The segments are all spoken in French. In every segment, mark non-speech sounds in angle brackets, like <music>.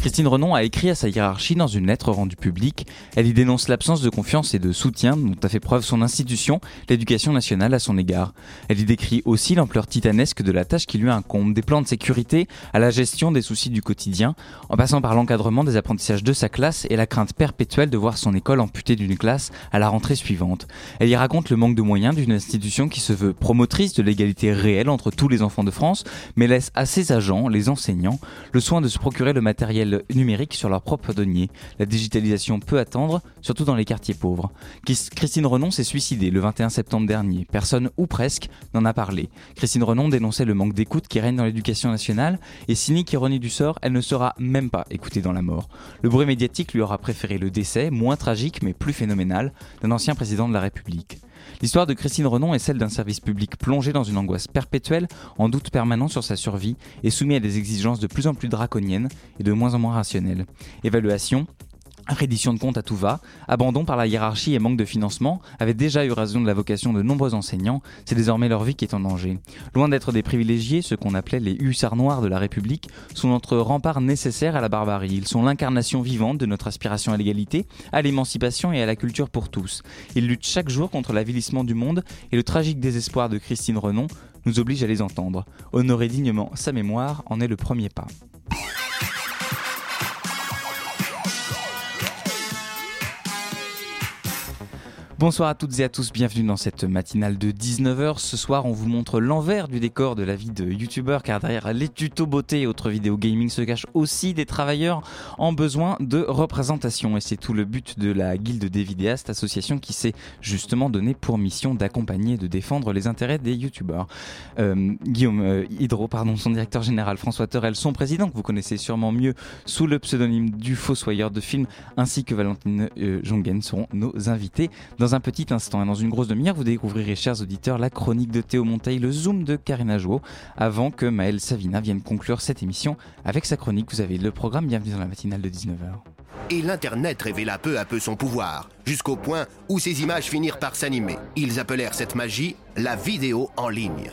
Christine Renon a écrit à sa hiérarchie dans une lettre rendue publique. Elle y dénonce l'absence de confiance et de soutien dont a fait preuve son institution, l'éducation nationale, à son égard. Elle y décrit aussi l'ampleur titanesque de la tâche qui lui incombe, des plans de sécurité à la gestion des soucis du quotidien, en passant par l'encadrement des apprentissages de sa classe et la crainte perpétuelle de voir son école amputée d'une classe à la rentrée suivante. Elle y raconte le manque de moyens d'une institution qui se veut promotrice de l'égalité réelle entre tous les enfants de France, mais laisse à ses agents, les enseignants, le soin de se procurer le matériel numérique sur leur propre denier. La digitalisation peut attendre, surtout dans les quartiers pauvres. Christine Renon s'est suicidée le 21 septembre dernier. Personne, ou presque, n'en a parlé. Christine Renon dénonçait le manque d'écoute qui règne dans l'éducation nationale et cynique ironie du sort, elle ne sera même pas écoutée dans la mort. Le bruit médiatique lui aura préféré le décès, moins tragique mais plus phénoménal, d'un ancien président de la République. L'histoire de Christine Renon est celle d'un service public plongé dans une angoisse perpétuelle, en doute permanent sur sa survie et soumis à des exigences de plus en plus draconiennes et de moins en moins rationnelles. Évaluation, Reddition de compte à tout va, abandon par la hiérarchie et manque de financement avaient déjà eu raison de la vocation de nombreux enseignants, c'est désormais leur vie qui est en danger. Loin d'être des privilégiés, ceux qu'on appelait les hussards noirs de la République sont notre rempart nécessaire à la barbarie. Ils sont l'incarnation vivante de notre aspiration à l'égalité, à l'émancipation et à la culture pour tous. Ils luttent chaque jour contre l'avilissement du monde et le tragique désespoir de Christine Renon nous oblige à les entendre. Honorer dignement sa mémoire en est le premier pas. Bonsoir à toutes et à tous, bienvenue dans cette matinale de 19h. Ce soir, on vous montre l'envers du décor de la vie de youtubeur car derrière les tutos beauté et autres vidéos gaming se cachent aussi des travailleurs en besoin de représentation. Et c'est tout le but de la Guilde des vidéastes, association qui s'est justement donné pour mission d'accompagner et de défendre les intérêts des youtubeurs. Euh, Guillaume euh, Hydro, pardon, son directeur général, François Terrel, son président, que vous connaissez sûrement mieux sous le pseudonyme du Fossoyeur de film, ainsi que Valentine euh, Jongen seront nos invités. Un petit instant. Et dans une grosse demi-heure, vous découvrirez, chers auditeurs, la chronique de Théo Monteil, le zoom de Karina Jo, avant que Maëlle Savina vienne conclure cette émission avec sa chronique. Vous avez le programme, bienvenue dans la matinale de 19h. Et l'Internet révéla peu à peu son pouvoir, jusqu'au point où ces images finirent par s'animer. Ils appelèrent cette magie la vidéo en ligne.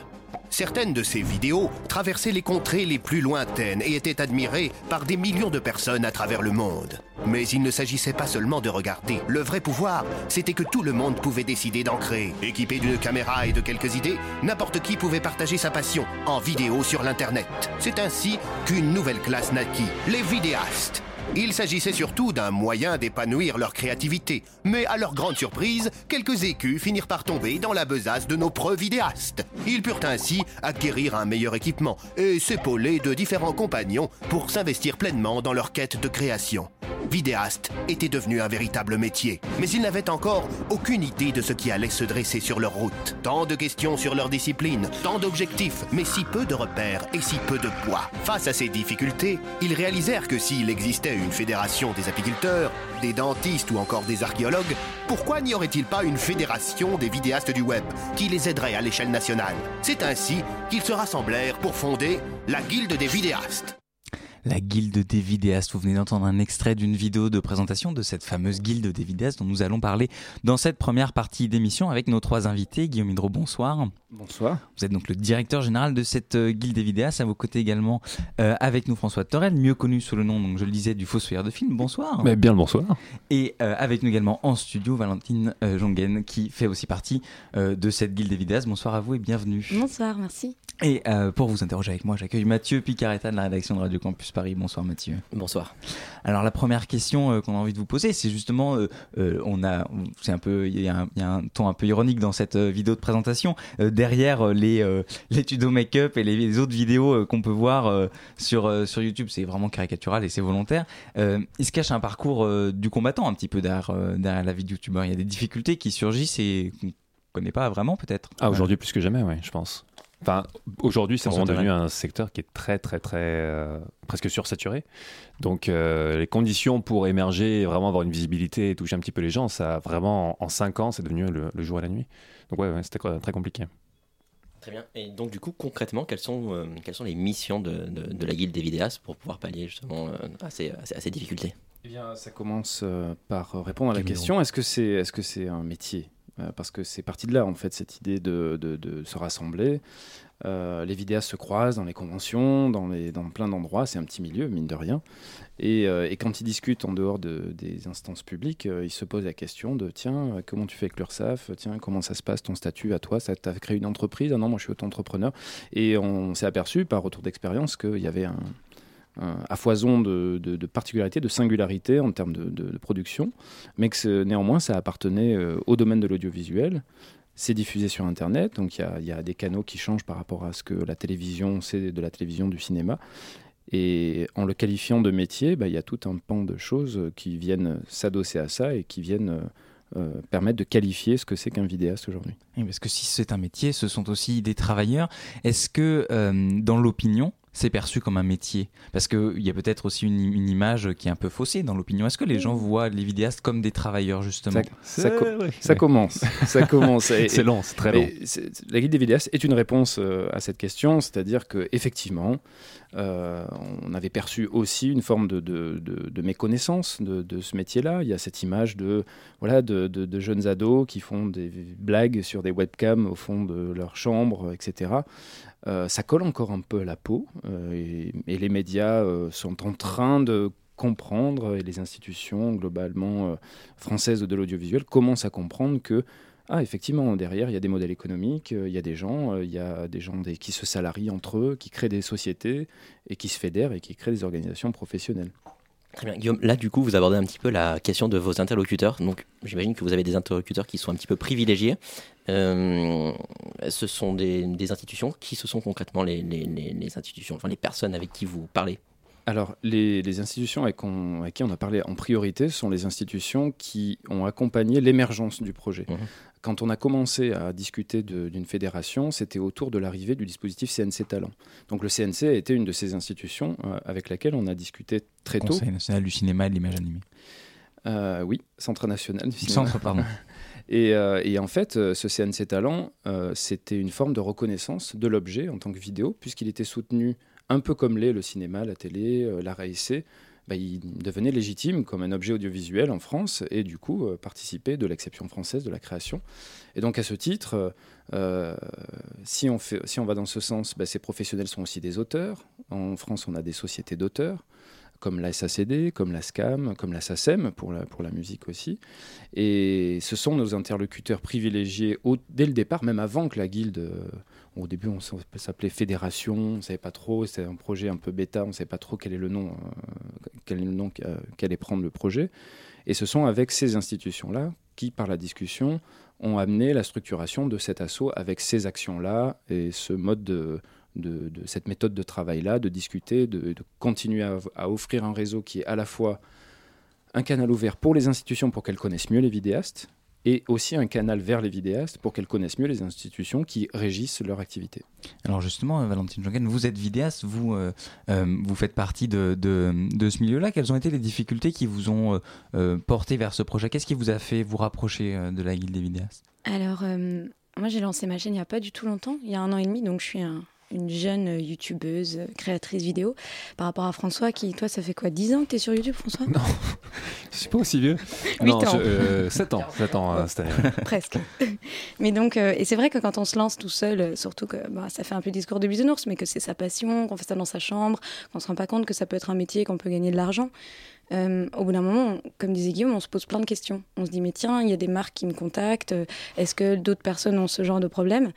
Certaines de ces vidéos traversaient les contrées les plus lointaines et étaient admirées par des millions de personnes à travers le monde. Mais il ne s'agissait pas seulement de regarder. Le vrai pouvoir, c'était que tout le monde pouvait décider d'en créer. Équipé d'une caméra et de quelques idées, n'importe qui pouvait partager sa passion en vidéo sur l'Internet. C'est ainsi qu'une nouvelle classe naquit, les vidéastes. Il s'agissait surtout d'un moyen d'épanouir leur créativité, mais à leur grande surprise, quelques écus finirent par tomber dans la besace de nos preux-vidéastes. Ils purent ainsi acquérir un meilleur équipement et s'épauler de différents compagnons pour s'investir pleinement dans leur quête de création. Vidéaste était devenu un véritable métier, mais ils n'avaient encore aucune idée de ce qui allait se dresser sur leur route. Tant de questions sur leur discipline, tant d'objectifs, mais si peu de repères et si peu de poids. Face à ces difficultés, ils réalisèrent que s'il existait une fédération des apiculteurs, des dentistes ou encore des archéologues, pourquoi n'y aurait-il pas une fédération des vidéastes du web qui les aiderait à l'échelle nationale? C'est ainsi qu'ils se rassemblèrent pour fonder la Guilde des vidéastes la guilde des vidéastes. Vous venez d'entendre un extrait d'une vidéo de présentation de cette fameuse guilde des vidéastes dont nous allons parler dans cette première partie d'émission avec nos trois invités. Guillaume Hydro, bonsoir. Bonsoir. Vous êtes donc le directeur général de cette euh, guilde des vidéastes. À vos côtés également euh, avec nous François Torel, mieux connu sous le nom, donc je le disais, du Fossoyeur de film. Bonsoir. Mais bien le bonsoir. Et euh, avec nous également en studio Valentine Jongen qui fait aussi partie de cette guilde des vidéastes. Bonsoir à vous et bienvenue. Bonsoir, merci. Et pour vous interroger avec moi, j'accueille Mathieu Picaretta de la rédaction de Radio Campus Paris. Bonsoir Mathieu. Bonsoir. Alors la première question euh, qu'on a envie de vous poser, c'est justement, euh, euh, on a, c'est un peu, il y, a un ton un peu ironique dans cette vidéo de présentation. derrière les <laughs> les tutos make-up et les, autres vidéos qu'on peut voir sur sur YouTube, c'est vraiment caricatural et c'est volontaire. il se cache un parcours du combattant un petit peu derrière derrière la vie de YouTubeur. Il y a des difficultés qui surgissent et qu'on connaît pas vraiment peut-être. Ah aujourd'hui plus que jamais, oui, je pense. Enfin, aujourd'hui, c'est vraiment devenu un secteur qui est très, très, très euh, presque sursaturé. Donc, euh, les conditions pour émerger, et vraiment avoir une visibilité et toucher un petit peu les gens, ça a vraiment en 5 ans, c'est devenu le, le jour et la nuit. Donc, ouais, ouais, c'était très compliqué. Très bien. Et donc, du coup, concrètement, quelles sont, euh, quelles sont les missions de, de- de la guilde des vidéastes pour pouvoir pallier justement euh, à, ces, à ces- à ces difficultés? Eh bien, ça commence euh, par répondre à la Quel question est-ce que c'est est -ce c'est un métier? Parce que c'est parti de là, en fait, cette idée de, se rassembler. Euh, les vidéastes se croisent dans les conventions, dans, plein d'endroits. C'est un petit milieu, mine de rien. Et, euh, quand ils discutent en dehors de- des instances publiques, euh, ils se posent la question de tiens, euh, comment tu fais avec l'URSSAF? Tiens, comment ça se passe ton statut à toi? Ça t'a créé une entreprise? Ah non, moi je suis auto-entrepreneur. Et on s'est aperçu par retour d'expérience qu'il y avait un- à foison de, particularités, de singularités en termes de, production, mais que néanmoins ça appartenait euh, au domaine de l'audiovisuel. C'est diffusé sur Internet, donc il y a, des canaux qui changent par rapport à ce que la télévision, c'est de la télévision, du cinéma. Et en le qualifiant de métier, bah, il y a tout un pan de choses qui viennent s'adosser à ça et qui viennent euh, euh, permettre de qualifier ce que c'est qu'un vidéaste aujourd'hui. Parce que si c'est un métier, ce sont aussi des travailleurs. Est-ce que euh, dans l'opinion, c'est perçu comme un métier Parce qu'il y a peut-être aussi une, une image qui est un peu faussée dans l'opinion. Est-ce que les gens voient les vidéastes comme des travailleurs, justement? Ça, ça co- ça commence. Ça commence. <laughs> Et- C'est long, c'est très c'est- La guide des vidéastes est une réponse euh, à cette question, c'est-à-dire que effectivement, euh, on avait perçu aussi une forme de, méconnaissance de, ce métier-là. Il y a cette image de voilà de, jeunes ados qui font des blagues sur des webcams au fond de leur chambre, etc. Euh, ça colle encore un peu à la peau euh, et, les médias sont en train de comprendre et les institutions globalement françaises de l'audiovisuel commencent à comprendre que ah, effectivement, derrière, il y a des modèles économiques, euh, il y a des gens, euh, il y a des gens qui se salarient entre eux, qui créent des sociétés et qui se fédèrent et qui créent des organisations professionnelles. Très bien. Guillaume, là, du coup, vous abordez un petit peu la question de vos interlocuteurs. Donc, j'imagine que vous avez des interlocuteurs qui sont un petit peu privilégiés. Euh, ce sont des, institutions. Qui ce sont concrètement les institutions, enfin les personnes avec qui vous parlez? Alors, les, les institutions avec, on- avec qui on a parlé en priorité sont les institutions qui ont accompagné l'émergence du projet. Mhm. Quand on a commencé à discuter d'une fédération, c'était autour de l'arrivée du dispositif CNC Talent. Donc le CNC a été une de ces institutions euh, avec laquelle on a discuté très tôt. Conseil national du cinéma et de l'image animée. Euh, oui, Centre national du cinéma. Centre, pardon. <laughs> Et, euh, et en fait, ce CNC Talent, euh, c'était une forme de reconnaissance de l'objet en tant que vidéo, puisqu'il était soutenu un peu comme l'est le cinéma, la télé, euh, et essai. Bah, il devenait légitime comme un objet audiovisuel en France et du coup euh, de l'exception française de la création. Et donc à ce titre, euh, si, on fait, si on va dans ce sens, bah, ces professionnels sont aussi des auteurs. En France, on a des sociétés d'auteurs comme la SACD, comme la SCAM, comme la SACEM pour la, pour la musique aussi. Et ce sont nos interlocuteurs privilégiés dès le départ, même avant que la guilde. euh, au début, on s'appelait Fédération, on ne savait pas trop, c'était un projet un peu bêta, on ne savait pas trop quel est le nom, euh, quel est le nom qu'a- qu'allait prendre le projet. Et ce sont avec ces institutions-là qui, par la discussion, ont amené la structuration de cet assaut avec ces actions-là et ce mode de, de, de cette méthode de travail-là, de discuter, de, de continuer à, à offrir un réseau qui est à la fois un canal ouvert pour les institutions pour qu'elles connaissent mieux les vidéastes et aussi un canal vers les vidéastes pour qu'elles connaissent mieux les institutions qui régissent leur activité. Alors justement, euh, Valentine Jongen, vous êtes vidéaste, vous, euh, euh, vous faites partie de, de, de ce milieu-là. Quelles ont été les difficultés qui vous ont euh, porté vers ce projet? Qu'est-ce qui vous a fait vous rapprocher de la guilde des vidéastes? Alors, euh, moi, j'ai lancé ma chaîne il n'y a pas du tout longtemps, il y a un an et demi, donc je suis un- une jeune euh, youtubeuse, euh, créatrice vidéo, par rapport à François, qui, toi, ça fait quoi 10 ans que tu es sur YouTube, François? Non, <laughs> je suis pas aussi vieux. Huit non, ans. je- euh, 7 ans, 7 ans euh, cette année. <laughs> Presque. <laughs> Mais donc, euh, et c'est vrai que quand on se lance tout seul, euh, surtout que bah, ça fait un peu discours de bisounours, mais que c'est sa passion, qu'on fait ça dans sa chambre, qu'on se rend pas compte que ça peut être un métier, qu'on peut gagner de l'argent. euh, au bout d'un moment, on- comme disait Guillaume, on se pose plein de questions. On se dit, mais tiens, il y a des marques qui me contactent. euh, Est-ce que d'autres personnes ont ce genre de problème?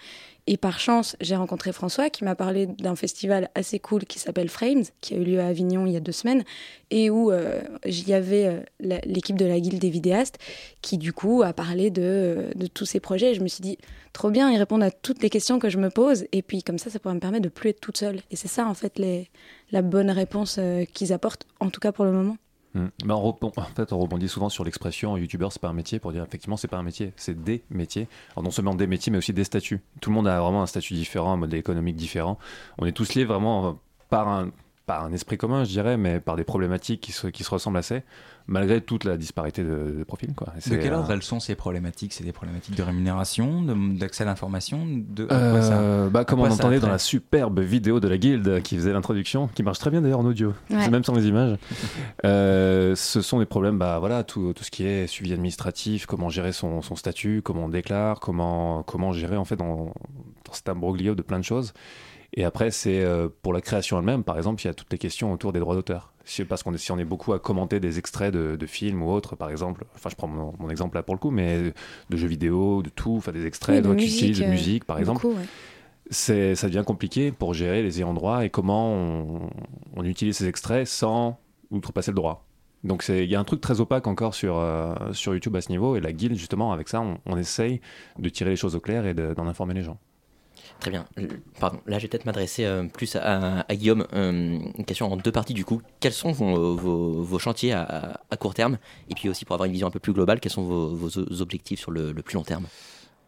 Et par chance, j'ai rencontré François qui m'a parlé d'un festival assez cool qui s'appelle Frames, qui a eu lieu à Avignon il y a deux semaines, et où euh, j'y avais euh, l'équipe de la Guilde des vidéastes qui, du coup, a parlé de, euh, tous ces projets. Et je me suis dit, trop bien, ils répondent à toutes les questions que je me pose, et puis comme ça, ça pourrait me permettre de plus être toute seule. Et c'est ça, en fait, la bonne réponse euh, qu'ils apportent, en tout cas pour le moment. Hmm. Ben, on, en fait, on rebondit souvent sur l'expression youtubeur, c'est pas un métier pour dire effectivement, c'est pas un métier, c'est des métiers. Non seulement des métiers, mais aussi des statuts. Tout le monde a vraiment un statut différent, un modèle économique différent. On est tous liés vraiment par un, par un esprit commun, je dirais, mais par des problématiques qui se, qui se ressemblent assez, malgré toute la disparité de, de profils. Quoi. De quel ordre elles sont ces problématiques? C'est des problématiques de rémunération, d'accès à l'information de, euh, bah, Comme on entendait dans la superbe vidéo de la guilde qui faisait l'introduction, qui marche très bien d'ailleurs en audio, même sans les images. euh, ce sont des problèmes, bah, voilà, tout, tout, ce qui est suivi administratif, comment gérer son, son statut, comment on déclare, comment, comment gérer en fait dans, dans cet imbroglio de plein de choses. Et après, c'est euh, pour la création elle-même, par exemple, il y a toutes les questions autour des droits d'auteur. Parce qu'on est, si on est beaucoup à commenter des extraits de, de, films ou autres, par exemple, enfin je prends mon, mon, exemple là pour le coup, mais de jeux vidéo, de tout, enfin des extraits oui, de, musique, de musique par exemple. Ouais. C'est, ça devient compliqué pour gérer les ayants droit et comment on, on utilise ces extraits sans outrepasser le droit. Donc il y a un truc très opaque encore sur, euh, sur YouTube à ce niveau, et la guilde, justement, avec ça, on, on essaye de tirer les choses au clair et d'en informer les gens. Très bien. Pardon, là je vais peut-être m'adresser euh, plus à, Guillaume. Euh, une question en deux parties du coup. Quels sont vos, vos, chantiers à, court terme? Et puis aussi pour avoir une vision un peu plus globale, quels sont vos, objectifs sur le, plus long terme?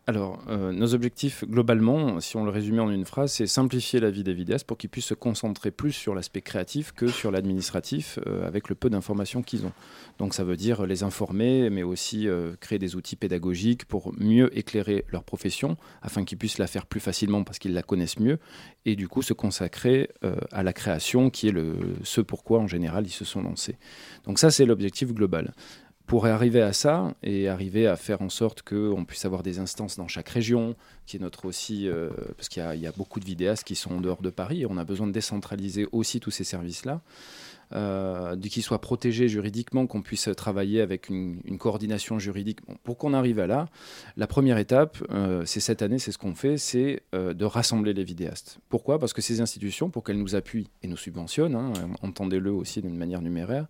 Alors, euh, nos objectifs, globalement, si on le résumait en une phrase, c'est simplifier la vie des vidéastes pour qu'ils puissent se concentrer plus sur l'aspect créatif que sur l'administratif, euh, avec le peu d'informations qu'ils ont. Donc, ça veut dire les informer, mais aussi euh, créer des outils pédagogiques pour mieux éclairer leur profession, afin qu'ils puissent la faire plus facilement parce qu'ils la connaissent mieux, et du coup se consacrer à la création, qui est le, ce pourquoi, en général, ils se sont lancés. Donc, ça, c'est l'objectif global pour arriver à ça et arriver à faire en sorte qu'on puisse avoir des instances dans chaque région, qui est notre aussi, euh, parce qu'il y, a beaucoup de vidéastes qui sont en dehors de Paris, et on a besoin de décentraliser aussi tous ces services-là, euh, qu'ils soient protégés juridiquement, qu'on puisse travailler avec une, coordination juridique. Pour qu'on arrive à là, la première étape, euh, c'est cette année, c'est ce qu'on fait, c'est de rassembler les vidéastes. Pourquoi? Parce que ces institutions, pour qu'elles nous appuient et nous subventionnent, hein, entendez-le aussi d'une manière numéraire,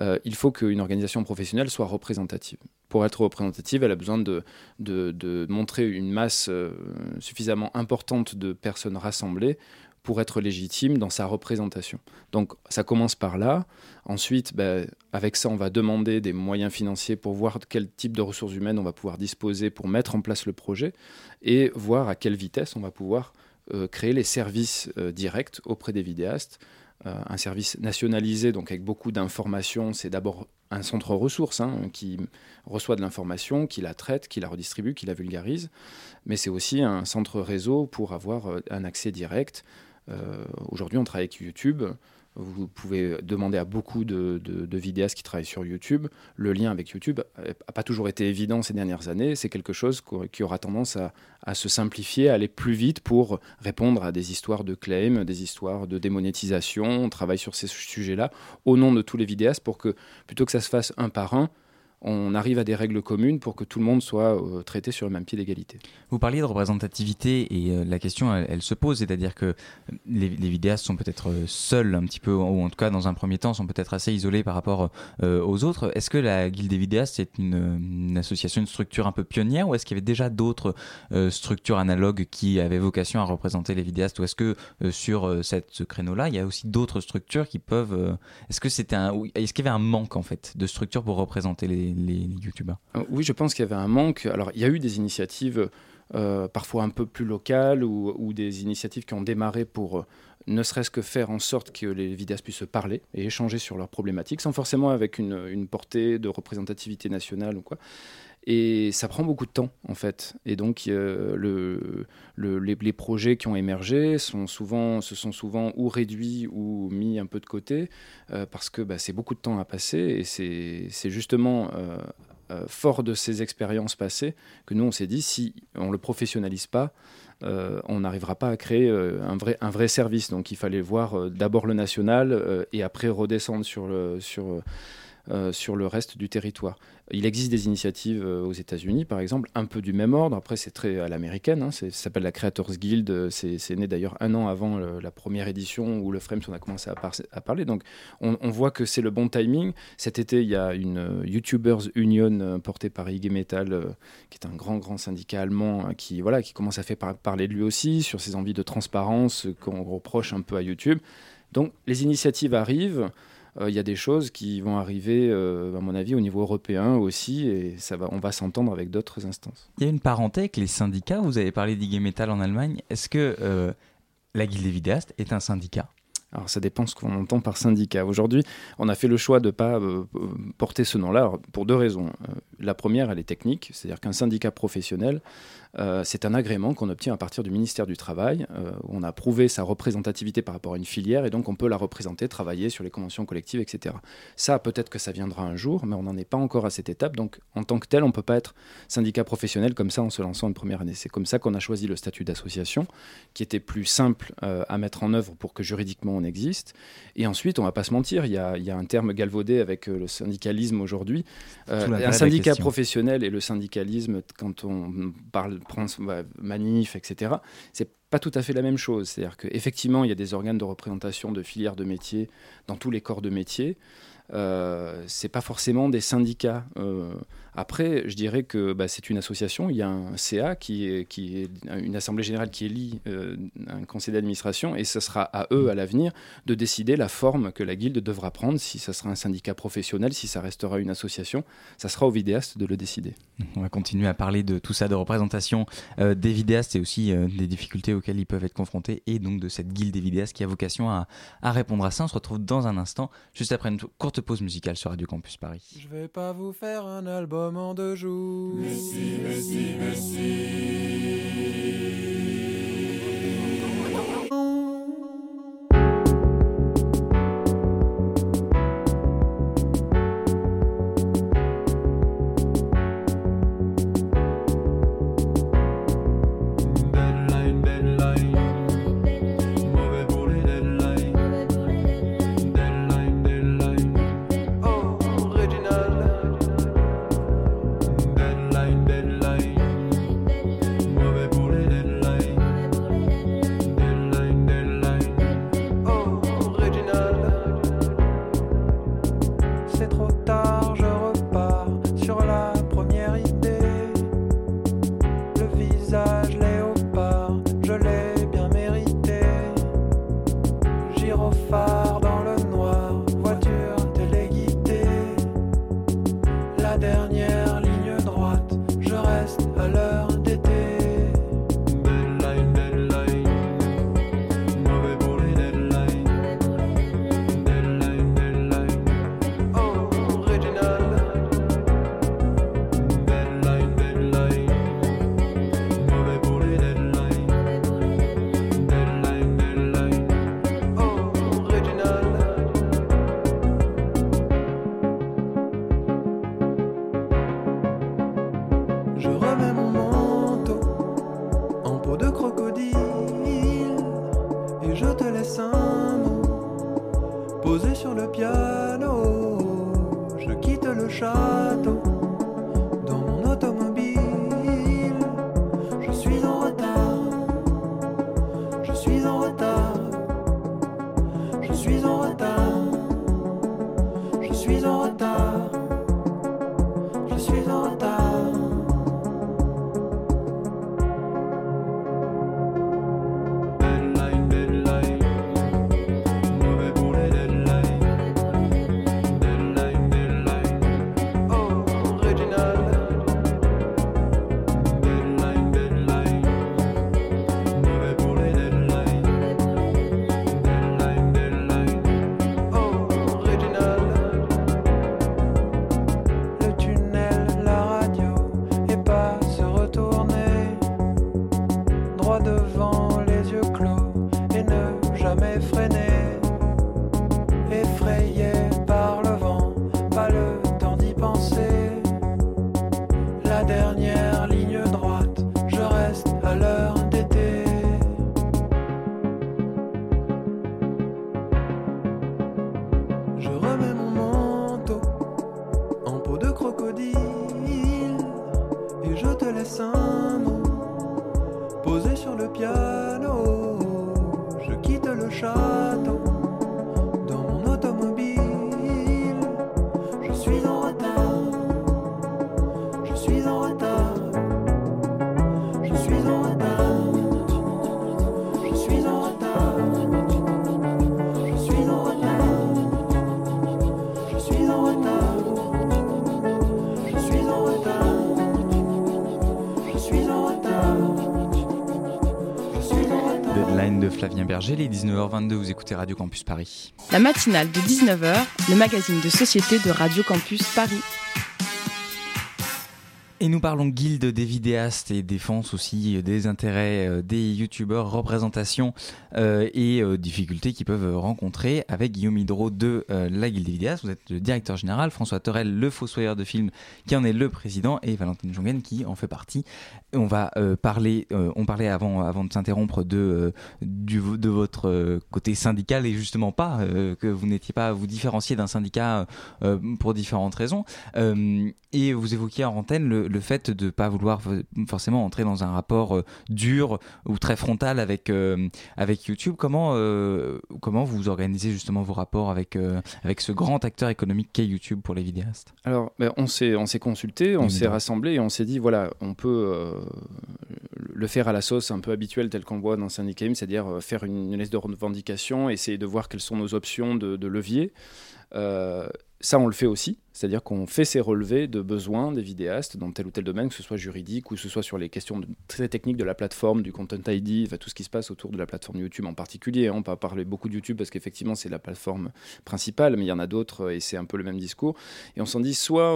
euh, il faut qu'une organisation professionnelle soit représentative. Pour être représentative, elle a besoin de, montrer une masse euh, suffisamment importante de personnes rassemblées pour être légitime dans sa représentation. Donc ça commence par là. Ensuite, ben, avec ça, on va demander des moyens financiers pour voir quel type de ressources humaines on va pouvoir disposer pour mettre en place le projet et voir à quelle vitesse on va pouvoir euh, créer les services directs auprès des vidéastes un service nationalisé, donc avec beaucoup d'informations. C'est d'abord un centre ressources hein, qui reçoit de l'information, qui la traite, qui la redistribue, qui la vulgarise, mais c'est aussi un centre réseau pour avoir euh, un accès direct. Euh, Aujourd'hui, on travaille avec YouTube. Vous pouvez demander à beaucoup de, vidéastes qui travaillent sur YouTube. Le lien avec YouTube n'a pas toujours été évident ces dernières années. C'est quelque chose qui aura tendance à, se simplifier, à aller plus vite pour répondre à des histoires de claim, des histoires de démonétisation. On travaille sur ces sujets-là au nom de tous les vidéastes pour que, plutôt que ça se fasse un par un, on arrive à des règles communes pour que tout le monde soit euh, traité sur le même pied d'égalité. Vous parliez de représentativité et euh, la question elle, se pose, c'est-à-dire que les, vidéastes sont peut-être seuls un petit peu, ou en tout cas dans un premier temps sont peut-être assez isolés par rapport euh, aux autres. Est-ce que la Guilde des vidéastes est une, association, une structure un peu pionnière ou est-ce qu'il y avait déjà d'autres euh, structures analogues qui avaient vocation à représenter les vidéastes ou est-ce que euh, sur cette, ce créneau-là il y a aussi d'autres structures qui peuvent... est-ce que. Est-ce qu'il y avait un manque en fait de structures pour représenter les les, youtubeurs Oui, je pense qu'il y avait un manque. Alors, il y a eu des initiatives euh, parfois un peu plus locales ou, ou, des initiatives qui ont démarré pour euh, ne serait-ce que faire en sorte que les vidéastes puissent se parler et échanger sur leurs problématiques, sans forcément avec une, une portée de représentativité nationale ou quoi. Et ça prend beaucoup de temps, en fait. Et donc, euh, le, le, les, projets qui ont émergé sont souvent, se sont souvent ou réduits ou mis un peu de côté, euh, parce que bah, c'est beaucoup de temps à passer. Et c'est justement euh, fort de ces expériences passées que nous, on s'est dit, si on ne le professionnalise pas, on n'arrivera pas à créer un, vrai, un vrai service. Donc il fallait voir d'abord le national et après redescendre sur le, sur, sur le reste du territoire. Il existe des initiatives aux États-Unis, par exemple, un peu du même ordre. Après, c'est très à l'américaine. Hein, ça s'appelle la Creators Guild. C'est né d'ailleurs un an avant la première édition où le Frames on a commencé à, par à parler. Donc, on, voit que c'est le bon timing. Cet été, il y a une uh, YouTubers Union portée par IG Metal, qui est un grand, grand syndicat allemand, qui, voilà, qui commence à faire par parler de lui aussi sur ses envies de transparence qu'on reproche un peu à YouTube. Donc, les initiatives arrivent. Il y a des choses qui vont arriver, à mon avis, au niveau européen aussi, et ça va, on va s'entendre avec d'autres instances. Il y a une parenté avec les syndicats. Vous avez parlé d'IG Metal en Allemagne. Est-ce que la Guilde des vidéastes est un syndicat? Alors ça dépend ce qu'on entend par syndicat. Aujourd'hui, on a fait le choix de ne pas euh, porter ce nom-là pour deux raisons. Euh, la première, elle est technique, c'est-à-dire qu'un syndicat professionnel, euh, c'est un agrément qu'on obtient à partir du ministère du Travail. Euh, où on a prouvé sa représentativité par rapport à une filière et donc on peut la représenter, travailler sur les conventions collectives, etc. Ça, peut-être que ça viendra un jour, mais on n'en est pas encore à cette étape. Donc en tant que tel, on ne peut pas être syndicat professionnel comme ça en se lançant une première année. C'est comme ça qu'on a choisi le statut d'association, qui était plus simple euh, à mettre en œuvre pour que juridiquement on existe. Et ensuite, on ne va pas se mentir, il y a, il y a un terme galvaudé avec le syndicalisme aujourd'hui. un syndicat professionnel et le syndicalisme, quand on parle Prince, manif, etc. C'est pas tout à fait la même chose. C'est-à-dire qu'effectivement, il y a des organes de représentation de filières de métiers dans tous les corps de métiers. Euh, c'est pas forcément des syndicats. Euh, après, je dirais que bah, c'est une association. Il y a un CA qui est, qui est une assemblée générale qui élit euh, un conseil d'administration et ce sera à eux à l'avenir de décider la forme que la guilde devra prendre. Si ça sera un syndicat professionnel, si ça restera une association, ça sera aux vidéastes de le décider. On va continuer à parler de tout ça, de représentation euh, des vidéastes et aussi euh, des difficultés auxquelles ils peuvent être confrontés et donc de cette guilde des vidéastes qui a vocation à, à répondre à ça. On se retrouve dans un instant, juste après une courte pause musicale sur Radio Campus Paris. Je vais pas vous faire un album moment de jour. Messi, Messi, Messi. le bien. Berger, les 19h22, vous écoutez Radio Campus Paris. La matinale de 19h, le magazine de société de Radio Campus Paris. Et nous parlons guilde des vidéastes et défense aussi des intérêts euh, des youtubeurs, représentation euh, et euh, difficultés qu'ils peuvent rencontrer avec Guillaume Hydro de la guilde des vidéastes. Vous êtes le directeur général, François Torel, le fossoyeur de film qui en est le président et Valentine Jongen qui en fait partie. On va parler, on parlait avant, avant de s'interrompre de, de votre côté syndical et justement pas que vous n'étiez pas vous différencier d'un syndicat pour différentes raisons. et vous évoquiez en antenne le le fait de ne pas vouloir forcément entrer dans un rapport euh, dur ou très frontal avec, euh, avec YouTube, comment, euh, comment vous organisez justement vos rapports avec, avec ce grand acteur économique qu'est YouTube pour les vidéastes? Alors, ben, on s'est consulté, on s'est rassemblé et on s'est dit, voilà, on peut le faire à la sauce un peu habituelle telle qu'on le voit dans Syndicate, c'est-à-dire faire une, liste de revendications, essayer de voir quelles sont nos options de, de levier. Ça, on le fait aussi, c'est-à-dire qu'on fait ces relevés de besoins des vidéastes dans tel ou tel domaine, que ce soit juridique ou que ce soit sur les questions très techniques de la plateforme, du Content ID, tout ce qui se passe autour de la plateforme YouTube en particulier. On peut parler beaucoup de YouTube parce qu'effectivement, c'est la plateforme principale, mais il y en a d'autres et c'est un peu le même discours. Et on s'en dit, soit,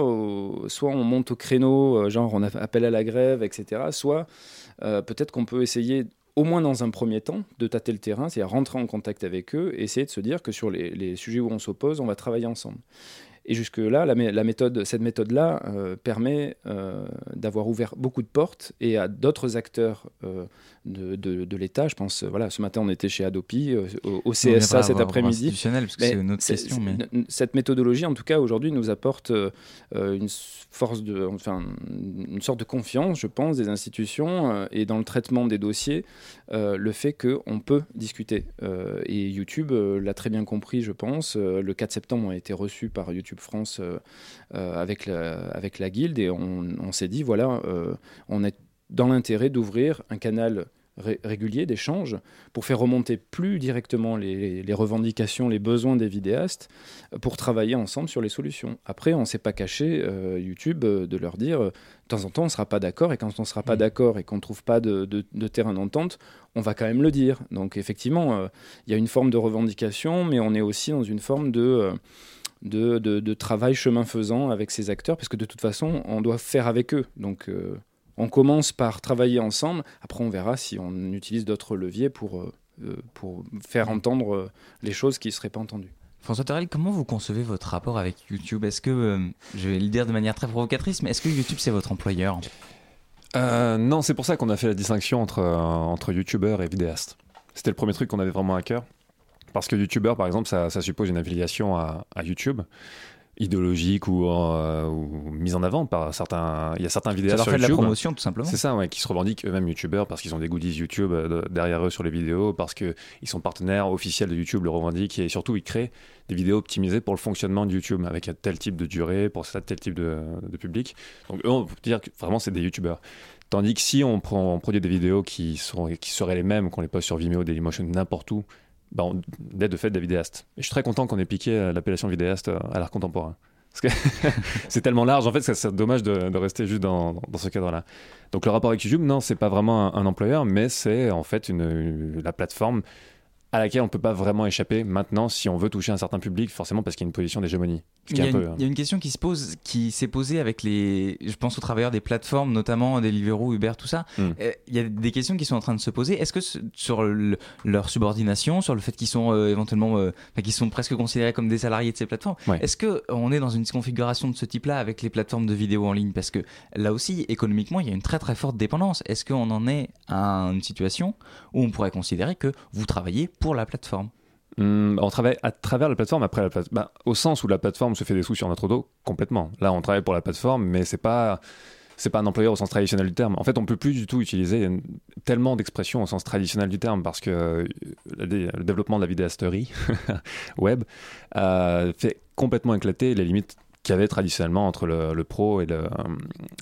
soit on monte au créneau, euh, genre on appelle à la grève, etc., soit euh, peut-être qu'on peut essayer au moins dans un premier temps, de tâter le terrain, c'est-à-dire rentrer en contact avec eux et essayer de se dire que sur les, sujets où on s'oppose, on va travailler ensemble. Et jusque-là, cette méthode-là euh, permet euh, d'avoir ouvert beaucoup de portes et à d'autres acteurs euh, de, de, l'État. Je pense, voilà, ce matin, on était chez Adopi, au, CSA cet après-midi. parce que c'est une autre question. Mais... Cette méthodologie, en tout cas, aujourd'hui, nous apporte une force de, enfin, une sorte de confiance, je pense, des institutions et dans le traitement des dossiers, le fait qu'on peut discuter. et YouTube l'a très bien compris, je pense. le 4 septembre a été reçu par YouTube France euh, euh, avec, la, avec la guilde et on, s'est dit voilà, euh, on est dans l'intérêt d'ouvrir un canal régulier d'échange pour faire remonter plus directement les, revendications, les besoins des vidéastes pour travailler ensemble sur les solutions. Après, on ne s'est pas caché, YouTube, de leur dire de temps en temps on ne sera pas d'accord et quand on ne sera pas mmh. d'accord et qu'on ne trouve pas de, de, terrain d'entente, on va quand même le dire. Donc effectivement, il y a une forme de revendication, mais on est aussi dans une forme de de, travail chemin faisant avec ces acteurs, parce que de toute façon, on doit faire avec eux. Donc euh, on commence par travailler ensemble, après on verra si on utilise d'autres leviers pour, euh, euh, pour faire entendre les choses qui ne seraient pas entendues. François Torel, comment vous concevez votre rapport avec YouTube? Est-ce que, je vais le dire de manière très provocatrice, mais est-ce que YouTube c'est votre employeur? Non, c'est pour ça qu'on a fait la distinction entre, entre YouTubeur et vidéaste. C'était le premier truc qu'on avait vraiment à cœur. Parce que YouTuber, par exemple, ça, suppose une affiliation à, YouTube idéologique ou, euh, ou, mise en avant par certains. Il y a certains vidéos sur fait de la promotion, tout simplement. C'est ça, ouais, qui se revendiquent eux-mêmes youtubeurs parce qu'ils ont des goodies YouTube euh, derrière eux sur les vidéos, parce qu'ils sont partenaires officiels de YouTube, le revendiquent, et surtout ils créent des vidéos optimisées pour le fonctionnement de YouTube, avec tel type de durée, pour tel type de, public. Donc eux, on peut dire que vraiment c'est des youtubeurs. Tandis que si on, prend, on produit des vidéos qui, sont, qui seraient les mêmes qu'on les poste sur Vimeo, Dailymotion, n'importe où, bah, d'être de fait des vidéastes. Et je suis très content qu'on ait piqué euh, l'appellation vidéaste euh, à l'art contemporain. Parce que <laughs> c'est tellement large, en fait, que c'est dommage de, rester juste dans, dans ce cadre-là. Donc le rapport avec YouTube, non, c'est pas vraiment un, employeur, mais c'est en fait une, la plateforme à laquelle on ne peut pas vraiment échapper maintenant si on veut toucher un certain public, forcément parce qu'il y a une position d'hégémonie. Il, y, a une question qui se pose, qui s'est posée avec les, je pense au travailleurs des plateformes, notamment Deliveroo, Uber, tout ça. Hmm. Euh, il y a des questions qui sont en train de se poser. Est-ce que sur leur subordination, sur le fait qu'ils sont euh, éventuellement, euh, qu'ils sont presque considérés comme des salariés de ces plateformes, est-ce que on est dans une configuration de ce type-là avec les plateformes de vidéo en ligne? Parce que là aussi, économiquement, il y a une très très forte dépendance. Est-ce qu'on en est à une situation où on pourrait considérer que vous travaillez pour la plateforme? Hmm, on travaille à travers la plateforme, après la plateforme, bah, au sens où la plateforme se fait des sous sur notre dos, complètement. Là, on travaille pour la plateforme, mais c'est pas c'est pas un employeur au sens traditionnel du terme. En fait, on peut plus du tout utiliser tellement d'expressions au sens traditionnel du terme parce que euh, le développement de la vidéasterie <laughs> web euh, fait complètement éclater les limites qu'il y avait traditionnellement entre le, pro et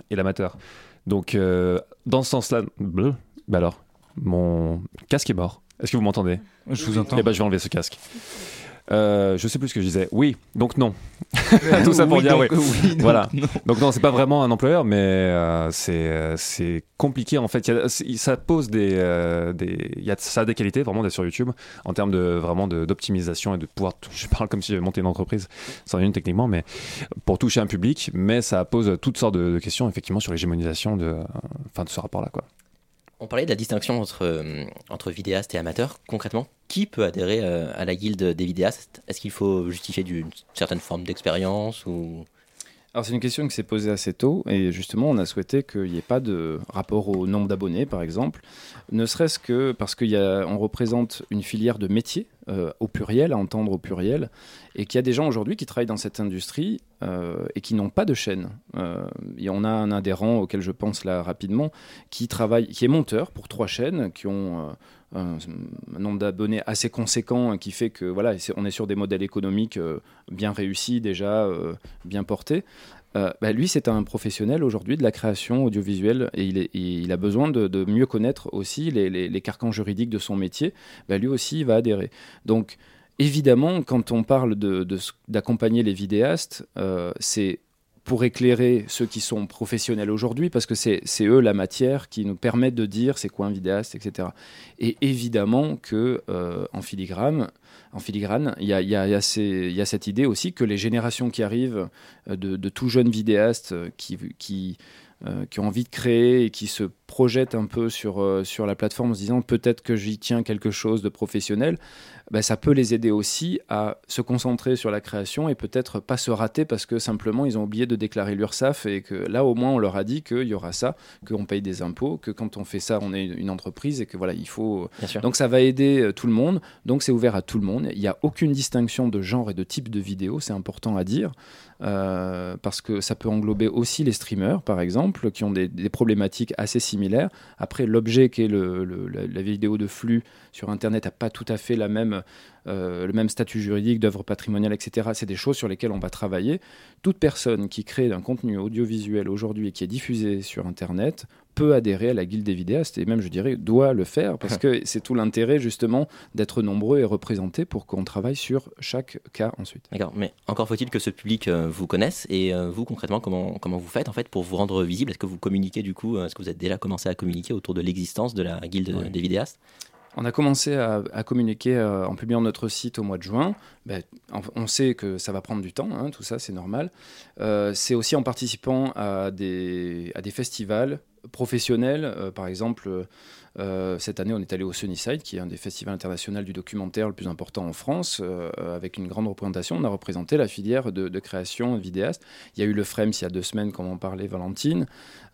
l'amateur. Donc, euh, dans ce sens-là, bah alors, mon casque est mort. Est-ce que vous m'entendez Je vous entends. Eh ben, je vais enlever ce casque. Euh, je sais plus ce que je disais. Oui, donc non. <laughs> Tout ça pour Oui, dire donc oui. oui, donc voilà. non. Donc non, c'est pas vraiment un employeur, mais euh, c'est euh, compliqué en fait. Il y a- c'est- ça pose des, euh, des il y a ça a des qualités vraiment d'être sur YouTube en termes de vraiment d'optimisation et de pouvoir. Je parle comme si j'avais monté une entreprise, c'en est une techniquement, mais pour toucher un public. Mais ça pose toutes sortes de, de questions effectivement sur l'hégémonisation de, enfin de ce rapport-là quoi. On parlait de la distinction entre, euh, entre vidéaste et amateur. Concrètement, qui peut adhérer euh, à la guilde des vidéastes? Est-ce qu'il faut justifier d'une certaine forme d'expérience ou... C'est une question qui s'est posée assez tôt et justement on a souhaité qu'il n'y ait pas de rapport au nombre d'abonnés par exemple, ne serait-ce que parce qu'on représente une filière de métier euh, au pluriel, à entendre au pluriel, et qu'il y a des gens aujourd'hui qui travaillent dans cette industrie euh, et qui n'ont pas de chaîne. Euh, et on a un adhérent auquel je pense là rapidement qui travaille, qui est monteur pour trois chaînes qui ont un, nombre d'abonnés assez conséquent euh, qui fait que voilà, on est sur des modèles économiques euh, bien réussis déjà, euh, bien portés. Euh, bah, lui, c'est un professionnel aujourd'hui de la création audiovisuelle et il, a besoin de, de mieux connaître aussi les, les- les carcans juridiques de son métier. Bah, lui aussi, il va adhérer. Donc, évidemment, quand on parle de- de d'accompagner les vidéastes, c'est pour éclairer ceux qui sont professionnels aujourd'hui, parce que c'est eux la matière qui nous permet de dire c'est quoi un vidéaste, etc. Et évidemment que euh, en filigrane, en filigrane, il y a, y a- cette idée aussi que les générations qui arrivent euh, de, de tout jeunes vidéastes euh, qui, qui, qui ont envie de créer et qui se projettent un peu sur, euh, sur la plateforme en se disant peut-être que j'y tiens quelque chose de professionnel, ben, ça peut les aider aussi à se concentrer sur la création et peut-être pas se rater parce que simplement ils ont oublié de déclarer l'URSSAF et que là au moins on leur a dit qu'il y aura ça, qu'on paye des impôts, que quand on fait ça on est une entreprise et que voilà il faut... Donc ça va aider euh, tout le monde, donc c'est ouvert à tout le monde. Il n'y a aucune distinction de genre et de type de vidéo, c'est important à dire. euh, parce que ça peut englober aussi les streamers, par exemple, qui ont des, des problématiques assez similaires. Après, l'objet qui est la, vidéo de flux sur Internet n'a pas tout à fait euh, le même statut juridique d'œuvre patrimoniale, etc. C'est des choses sur lesquelles on va travailler. Toute personne qui crée un contenu audiovisuel aujourd'hui et qui est diffusé sur Internet peut adhérer à la guilde des vidéastes et même, je dirais, doit le faire parce <laughs> que c'est tout l'intérêt justement d'être nombreux et représentés pour qu'on travaille sur chaque cas ensuite. D'accord, mais encore faut-il que ce public euh, vous connaisse et euh, vous concrètement comment, comment vous faites en fait pour vous rendre visible? Est-ce que vous communiquez du coup euh, Est-ce que vous êtes déjà commencé à communiquer autour de l'existence de la guilde Oui. des vidéastes? On a commencé à, à communiquer euh, en publiant notre site au mois de juin. Ben, en- on sait que ça va prendre du temps, hein, tout ça c'est normal. Euh, c'est aussi en participant à des, à des festivals professionnels. Euh, par exemple, euh, cette année on est allé au Sunnyside, qui est un des festivals internationaux du documentaire le plus important en France, euh, avec une grande représentation. On a représenté la filière de, de création vidéaste. Il y a eu le Frems il y a deux semaines, comme en parlait Valentine.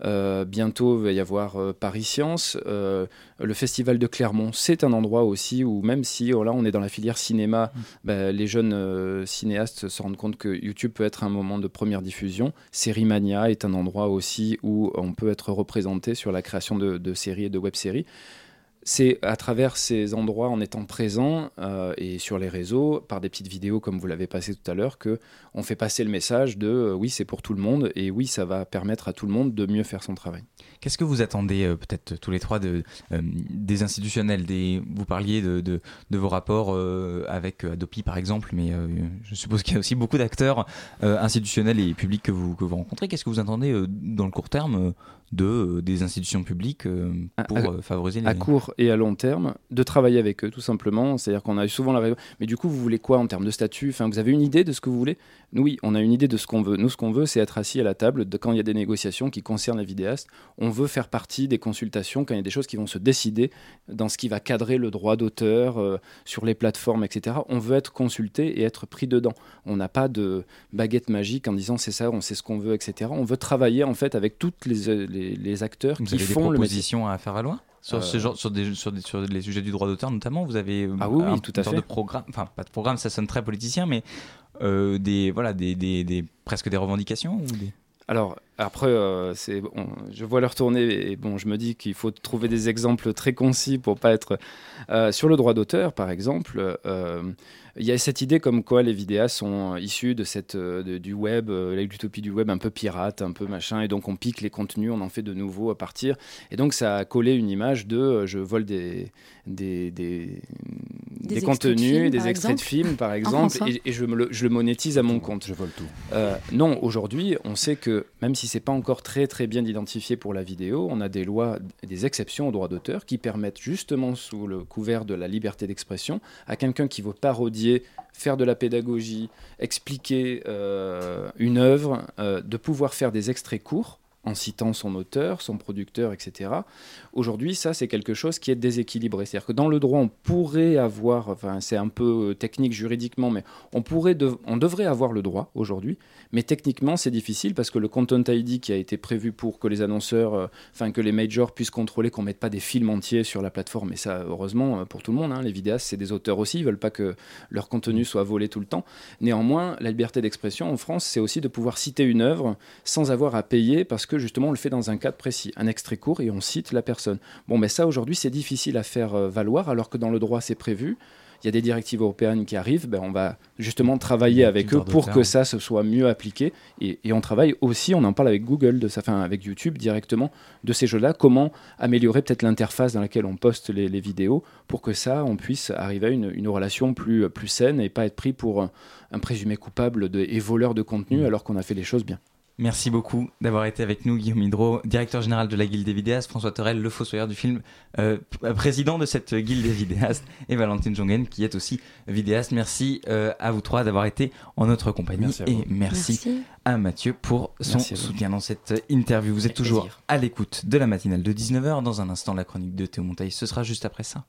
Euh, bientôt, il va y avoir Paris Science. Le festival de Clermont, c'est un endroit aussi où, même si oh là, on est dans la filière cinéma, bah, les jeunes cinéastes se rendent compte que YouTube peut être un moment de première diffusion. Sérimania est un endroit aussi où on peut être représenté sur la création de, de séries et de web-séries. C'est à travers ces endroits, en étant présent euh, et sur les réseaux, par des petites vidéos comme vous l'avez passé tout à l'heure, que on fait passer le message de euh, oui, c'est pour tout le monde et oui, ça va permettre à tout le monde de mieux faire son travail. Qu'est-ce que vous attendez, euh, peut-être tous les trois, de, des institutionnels des, Vous parliez de, de, vos rapports avec Adopi, par exemple, mais je suppose qu'il y a aussi beaucoup d'acteurs institutionnels et publics que vous, que vous rencontrez. Qu'est-ce que vous attendez dans le court terme de, euh, des institutions publiques euh, pour À- euh, favoriser les... à court et à long terme, de travailler avec eux, tout simplement. C'est-à-dire qu'on a souvent la. Mais du coup, vous voulez quoi en termes de statut? Enfin, vous avez une idée de ce que vous voulez? Nous, oui, on a une idée de ce qu'on veut. Nous, ce qu'on veut, c'est être assis à la table de, quand il y a des négociations qui concernent les vidéastes. On veut faire partie des consultations quand il y a des choses qui vont se décider dans ce qui va cadrer le droit d'auteur euh, sur les plateformes, etc. On veut être consulté et être pris dedans. On n'a pas de baguette magique en disant c'est ça, on sait ce qu'on veut, etc. On veut travailler en fait avec toutes les, les, les acteurs Vous qui avez des font le métier. propositions à faire valoir sur, ce Euh, genre, sur, des, sur, des- sur les sujets du droit d'auteur notamment, vous avez euh, Ah oui, oui, un, tout à fait. de programme, enfin pas de programme, ça sonne très politicien, mais euh, des voilà des, des, presque des revendications ou des... Alors, après, euh, c'est, bon, je vois leur tourner et bon, je me dis qu'il faut trouver des exemples très concis pour pas être. Euh, sur le droit d'auteur, par exemple, euh, il y a cette idée comme quoi les vidéastes sont issus de cette, de- du web, l'utopie du web un peu pirate, un peu machin, et donc on pique les contenus, on en fait de nouveaux à partir. Et donc ça a collé une image de je vole des, des, des, Des des, extraits de contenus, films, des extraits de films, par exemple, et, et je, me le, je le monétise à mon compte. Je vole tout. Euh, non, aujourd'hui, on sait que même si c'est pas encore très très bien identifié pour la vidéo, on a des lois, des exceptions au droit d'auteur qui permettent justement sous le couvert de la liberté d'expression à quelqu'un qui veut parodier, faire de la pédagogie, expliquer euh, une œuvre, euh, de pouvoir faire des extraits courts en citant son auteur, son producteur, etc. Aujourd'hui, ça, c'est quelque chose qui est déséquilibré. C'est-à-dire que dans le droit, on pourrait avoir, enfin, c'est un peu euh, technique juridiquement, mais on, pourrait de- on devrait avoir le droit aujourd'hui, mais techniquement, c'est difficile parce que le Content ID qui a été prévu pour que les annonceurs, euh, enfin, que les majors puissent contrôler qu'on ne mette pas des films entiers sur la plateforme, et ça, heureusement, euh, pour tout le monde, hein, les vidéastes, c'est des auteurs aussi, ils veulent pas que leur contenu soit volé tout le temps. Néanmoins, la liberté d'expression en France, c'est aussi de pouvoir citer une œuvre sans avoir à payer parce que justement on le fait dans un cadre précis, un extrait court et on cite la personne. Bon, mais ça aujourd'hui c'est difficile à faire euh, valoir alors que dans le droit c'est prévu. Il y a des directives européennes qui arrivent, ben, on va justement travailler avec eux pour que ça se soit mieux appliqué. Et, et on travaille aussi, on en parle avec Google, de ça, enfin avec YouTube directement, de ces jeux-là, comment améliorer peut-être l'interface dans laquelle on poste les, les vidéos pour que ça, on puisse arriver à une, une relation plus, plus saine et pas être pris pour un, un présumé coupable de, et voleur de contenu alors qu'on a fait les choses bien. Merci beaucoup d'avoir été avec nous, Guillaume Hydro, directeur général de la Guilde des vidéastes, François Torel, le fossoyeur du film, euh, président de cette Guilde des vidéastes, et Valentine Jongen, qui est aussi vidéaste. Merci euh, à vous trois d'avoir été en notre compagnie. Merci à et merci, Merci. à Mathieu pour son soutien dans cette interview. Vous êtes toujours plaisir. à l'écoute de la matinale de 19h. Dans un instant, la chronique de Théo Montaille, ce sera juste après ça.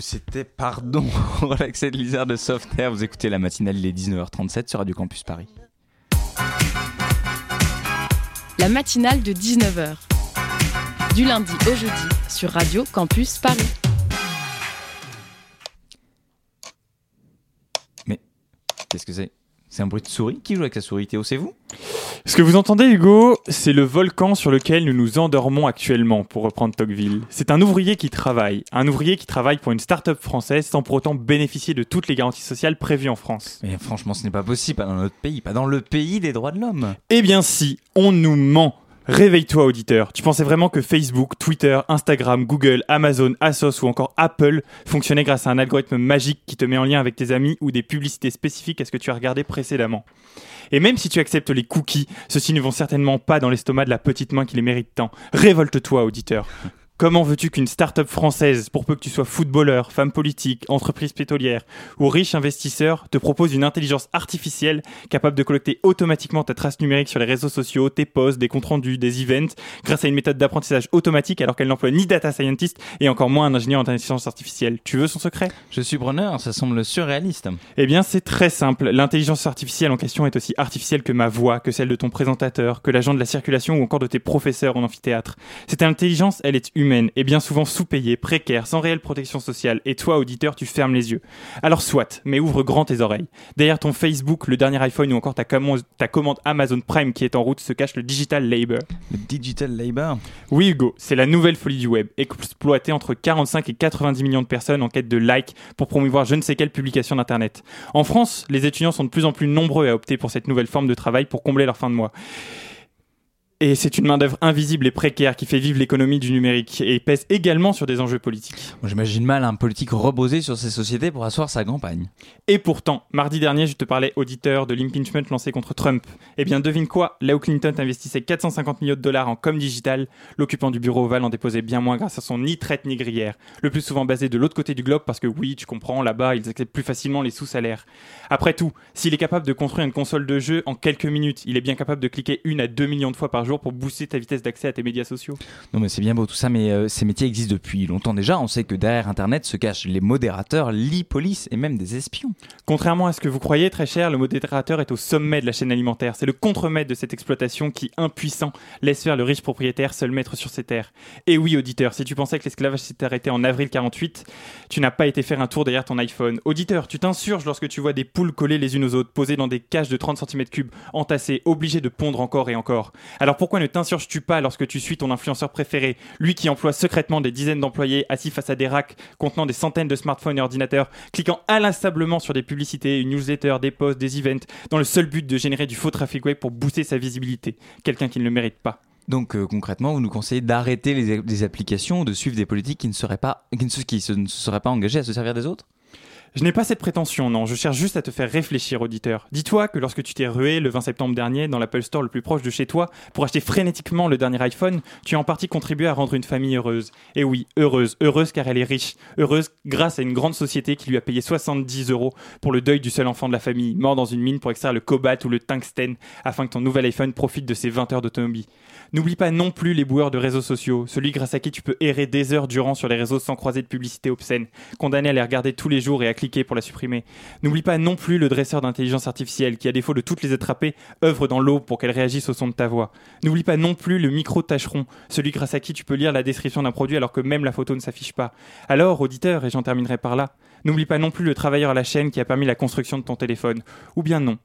C'était, pardon, <laughs> relaxé de Lizard de Soft Air. Vous écoutez la matinale, il est 19h37 sur Radio Campus Paris. La matinale de 19h. Du lundi au jeudi sur Radio Campus Paris. Qu'est-ce que c'est? C'est un bruit de souris Qui joue avec la souris Théo, c'est vous? Ce que vous entendez, Hugo, c'est le volcan sur lequel nous nous endormons actuellement, pour reprendre Tocqueville. C'est un ouvrier qui travaille, un ouvrier qui travaille pour une start-up française sans pour autant bénéficier de toutes les garanties sociales prévues en France. Mais franchement, ce n'est pas possible, pas dans notre pays, pas dans le pays des droits de l'homme. Eh bien si, on nous ment. Réveille-toi auditeur, tu pensais vraiment que Facebook, Twitter, Instagram, Google, Amazon, Asos ou encore Apple fonctionnaient grâce à un algorithme magique qui te met en lien avec tes amis ou des publicités spécifiques à ce que tu as regardé précédemment? Et même si tu acceptes les cookies, ceux-ci ne vont certainement pas dans l'estomac de la petite main qui les mérite tant. Révolte-toi, auditeur. Comment veux-tu qu'une start-up française, pour peu que tu sois footballeur, femme politique, entreprise pétrolière ou riche investisseur, te propose une intelligence artificielle capable de collecter automatiquement ta trace numérique sur les réseaux sociaux, tes posts, des comptes rendus, des events, grâce à une méthode d'apprentissage automatique alors qu'elle n'emploie ni data scientist et encore moins un ingénieur en intelligence artificielle Tu veux son secret? Je suis preneur, ça semble surréaliste. Eh bien, c'est très simple. L'intelligence artificielle en question est aussi artificielle que ma voix, que celle de ton présentateur, que l'agent de la circulation ou encore de tes professeurs en amphithéâtre. Cette intelligence, elle est humaine et bien souvent sous-payée, précaire, sans réelle protection sociale. Et toi, auditeur, tu fermes les yeux. Alors soit, mais ouvre grand tes oreilles. Derrière ton Facebook, le dernier iPhone ou encore ta, ta commande Amazon Prime qui est en route se cache le digital labor. Le digital labor Oui, Hugo, c'est la nouvelle folie du web, exploitée entre 45 et 90 millions de personnes en quête de likes pour promouvoir je ne sais quelle publication d'Internet. En France, les étudiants sont de plus en plus nombreux à opter pour cette nouvelle forme de travail pour combler leur fin de mois. Et c'est une main-d'œuvre invisible et précaire qui fait vivre l'économie du numérique et pèse également sur des enjeux politiques. Moi, J'imagine mal un politique reposé sur ces sociétés pour asseoir sa campagne. Et pourtant, mardi dernier, je te parlais, auditeur, de l'impeachment lancé contre Trump. Eh bien, devine quoi? Là où Clinton investissait 450 millions de dollars en com digital, l'occupant du bureau ovale en déposait bien moins grâce à son ni traite ni gruyère. Le plus souvent basé de l'autre côté du globe parce que oui, tu comprends, là-bas, ils acceptent plus facilement les sous-salaires. Après tout, s'il est capable de construire une console de jeu en quelques minutes, il est bien capable de cliquer une à deux millions de fois par jour pour booster ta vitesse d'accès à tes médias sociaux. Non mais c'est bien beau tout ça, mais euh, ces métiers existent depuis longtemps déjà. On sait que derrière Internet se cachent les modérateurs, l'e-police et même des espions. Contrairement à ce que vous croyez, très cher, le modérateur est au sommet de la chaîne alimentaire. C'est le contremaître de cette exploitation qui, impuissant, laisse faire le riche propriétaire seul maître sur ses terres. Et oui, auditeur, si tu pensais que l'esclavage s'était arrêté en avril 48, tu n'as pas été faire un tour derrière ton iPhone. Auditeur, tu t'insurges lorsque tu vois des poules collées les unes aux autres, posées dans des cages de 30 cm3, entassées, obligées de pondre encore et encore. Alors pourquoi ne t'insurges-tu pas lorsque tu suis ton influenceur préféré, lui qui emploie secrètement des dizaines d'employés assis face à des racks contenant des centaines de smartphones et ordinateurs, cliquant inlassablement sur des publicités, une newsletter, des posts, des events, dans le seul but de générer du faux trafic web pour booster sa visibilité Quelqu'un qui ne le mérite pas. Donc euh, concrètement, vous nous conseillez d'arrêter les, les applications, de suivre des politiques qui ne seraient pas, qui ne se, seraient pas engagés à se servir des autres? Je n'ai pas cette prétention, non, je cherche juste à te faire réfléchir, auditeur. Dis-toi que lorsque tu t'es rué le 20 septembre dernier dans l'Apple Store le plus proche de chez toi pour acheter frénétiquement le dernier iPhone, tu as en partie contribué à rendre une famille heureuse. Et oui, heureuse, heureuse car elle est riche, heureuse grâce à une grande société qui lui a payé 70 euros pour le deuil du seul enfant de la famille, mort dans une mine pour extraire le cobalt ou le tungstène afin que ton nouvel iPhone profite de ses 20 heures d'autonomie. N'oublie pas non plus les boueurs de réseaux sociaux, celui grâce à qui tu peux errer des heures durant sur les réseaux sans croiser de publicité obscène, condamné à les regarder tous les jours et à cliquer pour la supprimer. N'oublie pas non plus le dresseur d'intelligence artificielle qui, à défaut de toutes les attraper, œuvre dans l'eau pour qu'elles réagissent au son de ta voix. N'oublie pas non plus le micro-tâcheron, celui grâce à qui tu peux lire la description d'un produit alors que même la photo ne s'affiche pas. Alors, auditeur, et j'en terminerai par là, n'oublie pas non plus le travailleur à la chaîne qui a permis la construction de ton téléphone. Ou bien non.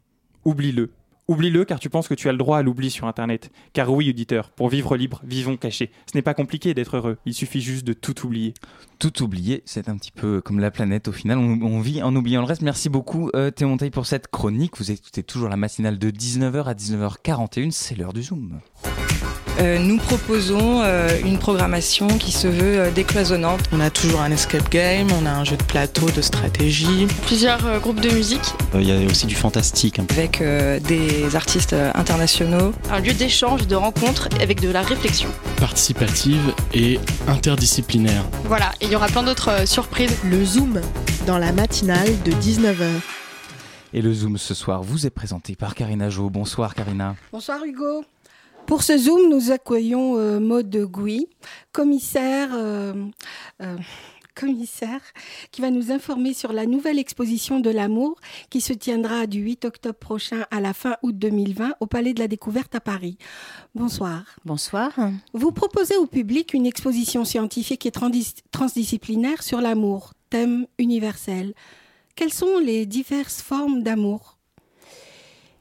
Oublie-le. Oublie-le car tu penses que tu as le droit à l'oubli sur Internet. Car oui, auditeur, pour vivre libre, vivons cachés. Ce n'est pas compliqué d'être heureux, il suffit juste de tout oublier. Tout oublier, c'est un petit peu comme la planète au final, on, vit en oubliant le reste. Merci beaucoup euh, Théo Monteil pour cette chronique. Vous écoutez toujours la matinale de 19h à 19h41, c'est l'heure du Zoom. Euh, nous proposons euh, une programmation qui se veut euh, décloisonnante. On a toujours un escape game, on a un jeu de plateau, de stratégie. Plusieurs euh, groupes de musique. Il y a aussi du fantastique. Avec euh, des artistes euh, internationaux. Un lieu d'échange, de rencontre avec de la réflexion. Participative et interdisciplinaire. Voilà, et il y aura plein d'autres euh, surprises. Le Zoom dans la matinale de 19h. Et le Zoom ce soir vous est présenté par Karina Jo. Bonsoir Karina. Bonsoir Hugo. Pour ce Zoom, nous accueillons euh, Maude Gouy, commissaire, euh, euh, commissaire, qui va nous informer sur la nouvelle exposition de l'amour qui se tiendra du 8 octobre prochain à la fin août 2020 au Palais de la Découverte à Paris. Bonsoir. Bonsoir. Vous proposez au public une exposition scientifique et transdisciplinaire sur l'amour, thème universel. Quelles sont les diverses formes d'amour?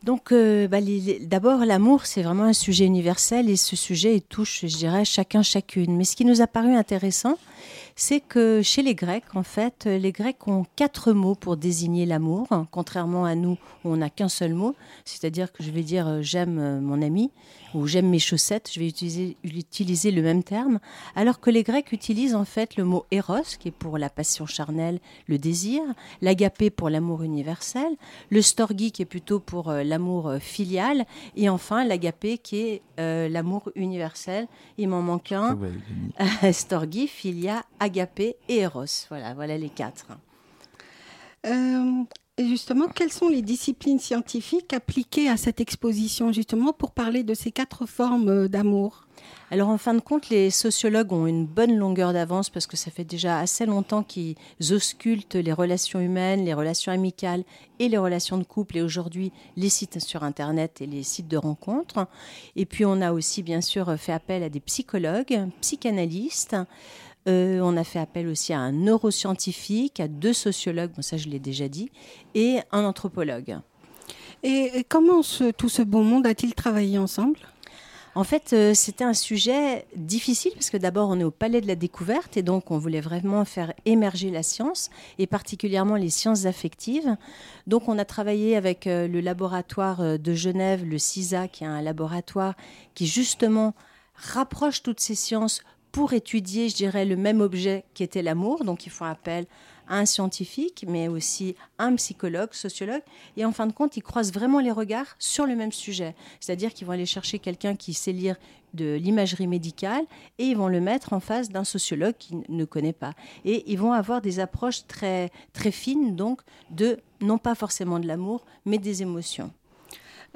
Donc, euh, bah, d'abord, l'amour, c'est vraiment un sujet universel et ce sujet, touche, je dirais, chacun, chacune. Mais ce qui nous a paru intéressant, c'est que chez les Grecs, en fait, les Grecs ont quatre mots pour désigner l'amour, contrairement à nous on n'a qu'un seul mot. C'est-à-dire que je vais dire euh, j'aime euh, mon ami ou j'aime mes chaussettes, je vais utiliser, utiliser le même terme, alors que les Grecs utilisent en fait le mot éros, qui est pour la passion charnelle, le désir, l'agapé pour l'amour universel, le storgi qui est plutôt pour euh, l'amour filial, et enfin l'agapé qui est l'amour universel. Il m'en manque un, <laughs> storgi, filia, agapé et eros. Voilà, voilà les quatre. Euh, et justement, quelles sont les disciplines scientifiques appliquées à cette exposition, justement, pour parler de ces quatre formes euh, d'amour? Alors en fin de compte, les sociologues ont une bonne longueur d'avance parce que ça fait déjà assez longtemps qu'ils auscultent les relations humaines, les relations amicales et les relations de couple et aujourd'hui les sites sur Internet et les sites de rencontres. Et puis on a aussi bien sûr fait appel à des psychologues, psychanalystes, euh, on a fait appel aussi à un neuroscientifique, à deux sociologues, bon ça je l'ai déjà dit, et un anthropologue. Et comment tout ce bon monde a-t-il travaillé ensemble? En fait, euh, c'était un sujet difficile parce que d'abord, on est au palais de la découverte et donc on voulait vraiment faire émerger la science et particulièrement les sciences affectives. Donc, on a travaillé avec euh, le laboratoire de Genève, le CISA, qui est un laboratoire qui justement rapproche toutes ces sciences pour étudier, je dirais, le même objet qui était l'amour. Donc, ils font appel à un scientifique, mais aussi un psychologue, sociologue. Et en fin de compte, ils croisent vraiment les regards sur le même sujet. C'est-à-dire qu'ils vont aller chercher quelqu'un qui sait lire de l'imagerie médicale et ils vont le mettre en face d'un sociologue qui ne connaît pas. Et ils vont avoir des approches très, très fines, donc, de, non pas forcément de l'amour, mais des émotions.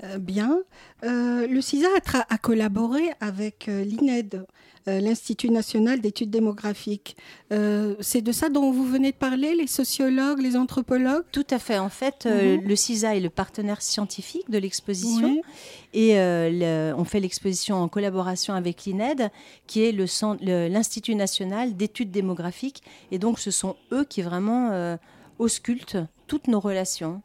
Euh, bien. Euh, le CISA a, collaboré avec euh, l'INED, l'Institut national d'études démographiques. c'est de ça dont vous venez de parler, les sociologues, les anthropologues? Tout à fait. En fait, mhm. le CISA est le partenaire scientifique de l'exposition. Et on fait l'exposition en collaboration avec l'INED, qui est l'Institut national d'études démographiques. Et donc, ce sont eux qui vraiment auscultent toutes nos relations.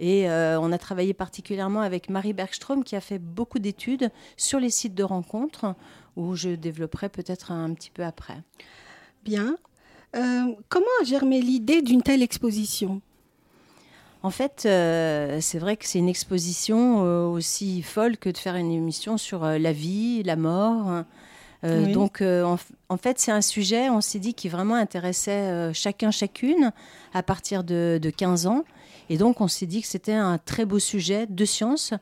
Et euh, on a travaillé particulièrement avec Marie Bergstrom qui a fait beaucoup d'études sur les sites de rencontres où je développerai peut-être un petit peu après. Bien. Euh, comment a germé l'idée d'une telle exposition? En fait, euh, c'est vrai que c'est une exposition aussi folle que de faire une émission sur la vie, la mort. Donc, en, fait, c'est un sujet, on s'est dit, qui vraiment intéressait chacun, chacune à partir de, de 15 ans. Et donc, on s'est dit que c'était un très beau sujet de science.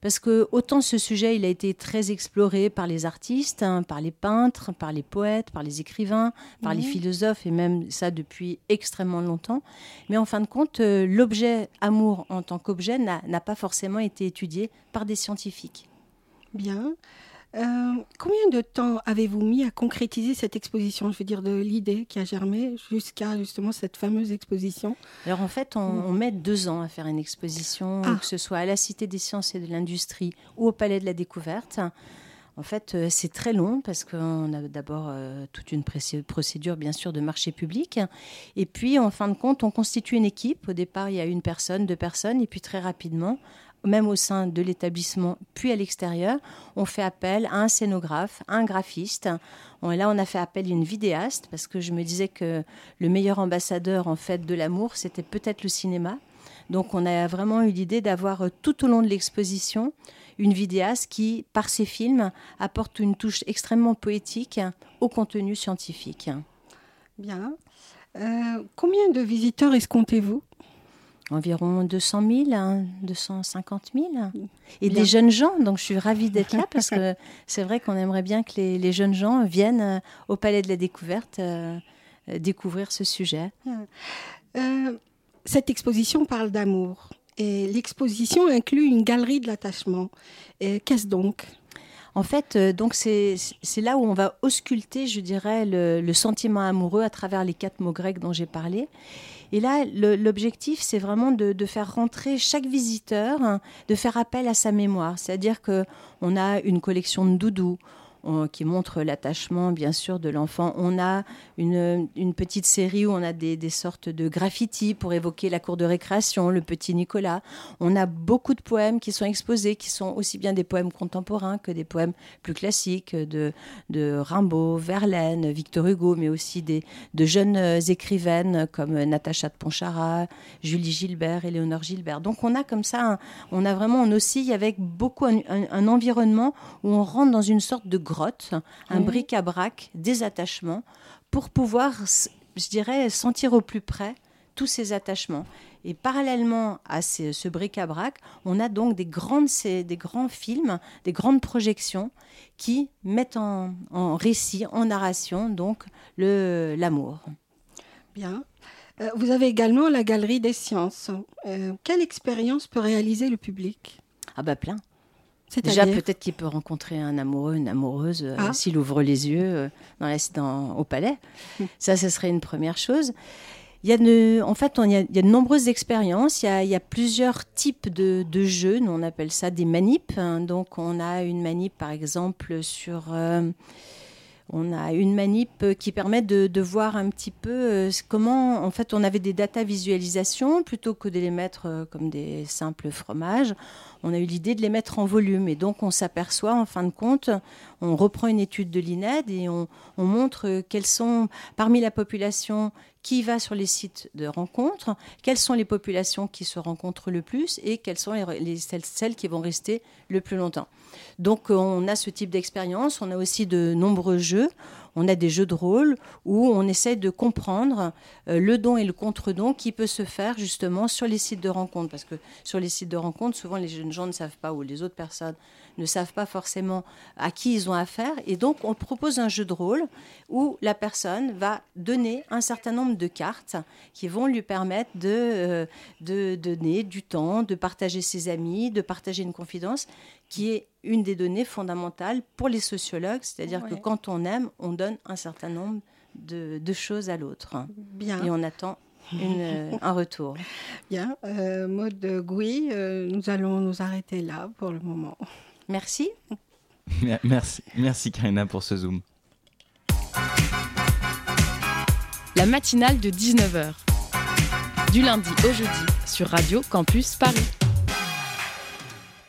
Parce que autant ce sujet, il a été très exploré par les artistes, hein, par les peintres, par les poètes, par les écrivains, par les philosophes, et même ça depuis extrêmement longtemps. Mais en fin de compte, euh, l'objet amour en tant qu'objet n'a pas forcément été étudié par des scientifiques. Bien. Euh, combien de temps avez-vous mis à concrétiser cette exposition Je veux dire, de l'idée qui a germé jusqu'à justement cette fameuse exposition? Alors en fait, on, met deux ans à faire une exposition, ah. que ce soit à la Cité des sciences et de l'industrie ou au Palais de la Découverte. En fait, euh, c'est très long parce qu'on a d'abord euh, toute une procédure, bien sûr, de marché public. Et puis, en fin de compte, on constitue une équipe. Au départ, il y a une personne, deux personnes. Et puis, très rapidement, même au sein de l'établissement, puis à l'extérieur, on fait appel à un scénographe, à un graphiste. là, on a fait appel à une vidéaste parce que je me disais que le meilleur ambassadeur en fait de l'amour, c'était peut-être le cinéma. Donc, on a vraiment eu l'idée d'avoir euh, tout au long de l'exposition une vidéaste qui, par ses films, apporte une touche extrêmement poétique au contenu scientifique. Bien. Euh, combien de visiteurs escomptez-vous? Environ 200 000, 250 000. Et des jeunes gens, donc je suis ravie d'être là parce que <laughs> c'est vrai qu'on aimerait bien que les, jeunes gens viennent euh, au Palais de la Découverte euh, euh, découvrir ce sujet. cette exposition parle d'amour et l'exposition inclut une galerie de l'attachement. Qu'est-ce donc? En fait, donc c'est c'est là où on va ausculter, je dirais, le, le sentiment amoureux à travers les quatre mots grecs dont j'ai parlé. Et là, l'objectif, c'est vraiment de, de faire rentrer chaque visiteur, hein, de faire appel à sa mémoire. C'est-à-dire que on a une collection de doudous qui montre l'attachement, bien sûr, de l'enfant. On a une, une petite série où on a des, des sortes de graffitis pour évoquer la cour de récréation, le petit Nicolas. On a beaucoup de poèmes qui sont exposés, qui sont aussi bien des poèmes contemporains que des poèmes plus classiques de, de Rimbaud, Verlaine, Victor Hugo, mais aussi des, de jeunes écrivaines comme Natacha de Ponchara, Julie Gilbert, Éléonore Gilbert. Donc on a comme ça, on a vraiment, on oscille avec beaucoup un, environnement où on rentre dans une sorte de grotte, un Oui. bric-à-brac, des attachements, pour pouvoir, je dirais, sentir au plus près tous ces attachements. Et parallèlement à ce, ce bric-à-brac, on a donc des, grandes, des grands films, des grandes projections qui mettent en, en récit, en narration, donc l'amour. Bien. Euh, vous avez également la Galerie des sciences. Euh, quelle expérience peut réaliser le public? Ah bah plein. Déjà, peut-être qu'il peut rencontrer un amoureux, une amoureuse, euh, Ah. s'il ouvre les yeux euh, dans la- dans- au palais. Ça, ce serait une première chose. Il y a de, en fait, il y a, il y a de nombreuses expériences. Il y a, il y a plusieurs types de, de jeux. Nous, on appelle ça des manips. hein. Donc, on a une manip, par exemple, sur... euh, on a une manip euh, qui permet de, voir un petit peu euh, comment, en fait, on avait des data visualisations plutôt que de les mettre euh, comme des simples fromages. On a eu l'idée de les mettre en volume et donc on s'aperçoit, en fin de compte, on reprend une étude de l'INED et on, on montre quelles sont, parmi la population qui va sur les sites de rencontres, quelles sont les populations qui se rencontrent le plus et quelles sont les, les- celles, celles qui vont rester le plus longtemps. Donc euh, on a ce type d'expérience, on a aussi de nombreux jeux, on a des jeux de rôle où on essaie de comprendre euh, le don et le contre-don qui peut se faire justement sur les sites de rencontres. Parce que sur les sites de rencontres, souvent les jeunes gens ne savent pas ou les autres personnes ne savent pas forcément à qui ils ont affaire. Et donc on propose un jeu de rôle où la personne va donner un certain nombre de cartes qui vont lui permettre de, euh, de donner du temps, de partager ses amis, de partager une confidence qui est une des données fondamentales pour les sociologues, c'est-à-dire que quand on aime, on donne un certain nombre de, de choses à l'autre. Bien. Et on attend une, euh, un retour. Bien. Euh, Maud Gouy, euh, nous allons nous arrêter là pour le moment. Merci. Merci, merci Karina pour ce zoom. La matinale de 19h. Du lundi au jeudi sur Radio Campus Paris.